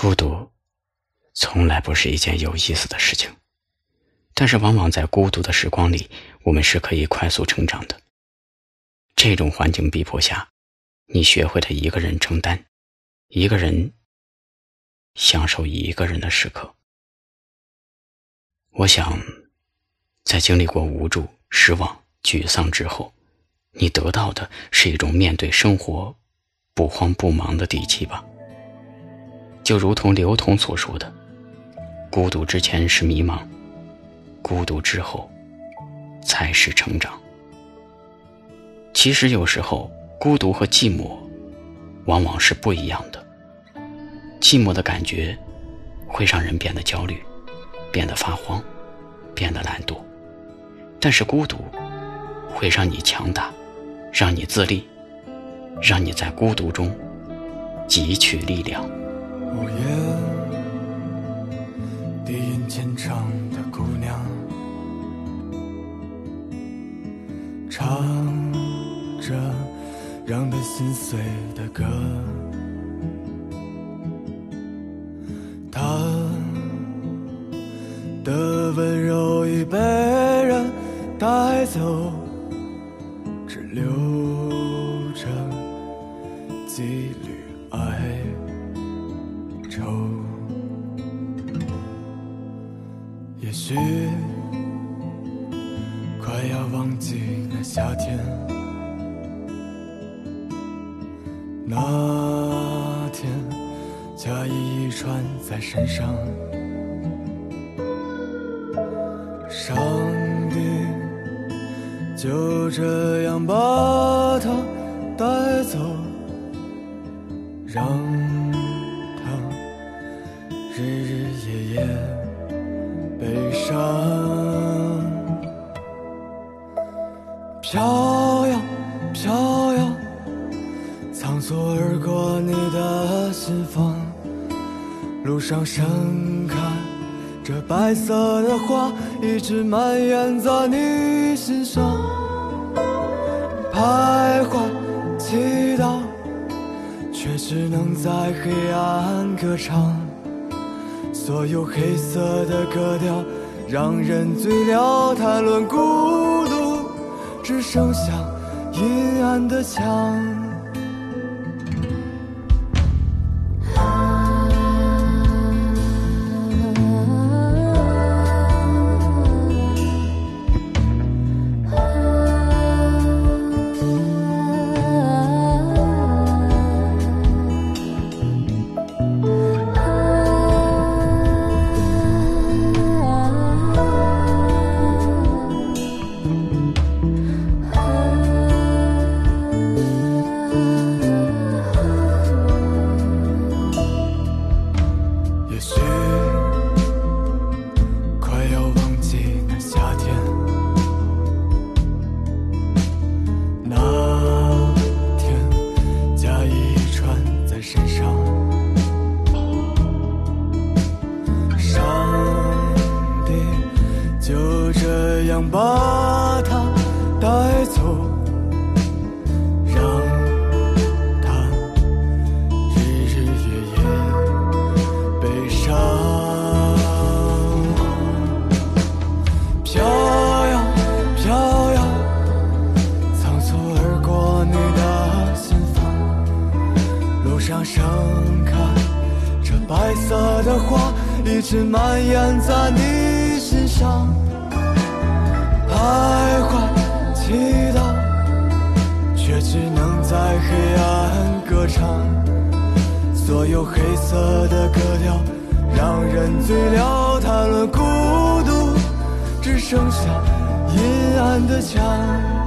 孤独，从来不是一件有意思的事情，但是往往在孤独的时光里，我们是可以快速成长的。这种环境逼迫下，你学会了一个人承担，一个人享受一个人的时刻。我想，在经历过无助、失望、沮丧之后，你得到的是一种面对生活不慌不忙的底气吧。就如同刘同所说的：“孤独之前是迷茫，孤独之后才是成长。”其实有时候，孤独和寂寞往往是不一样的。寂寞的感觉会让人变得焦虑，变得发慌，变得懒惰；但是孤独会让你强大，让你自立，让你在孤独中汲取力量。午夜，低吟浅唱的姑娘，唱着让她心碎的歌。她的温柔已被人带走，快要忘记那夏天，那天假意遗传在身上，上帝就这样把它带走，让。日日夜夜悲伤，飘摇飘摇，仓促而过你的心房，路上盛开这白色的花，一直蔓延在你心上，徘徊祈祷，却只能在黑暗歌唱。所有黑色的格调让人醉了，谈论孤，只剩下阴暗的墙。这样把它带走，让它日日夜夜悲伤。飘摇飘摇，仓促而过你的心房，路上盛开这白色的花，一直蔓延在你心上。徘徊，祈祷，却只能在黑暗歌唱。所有黑色的歌调让人醉了，谈论孤独，只剩下阴暗的墙。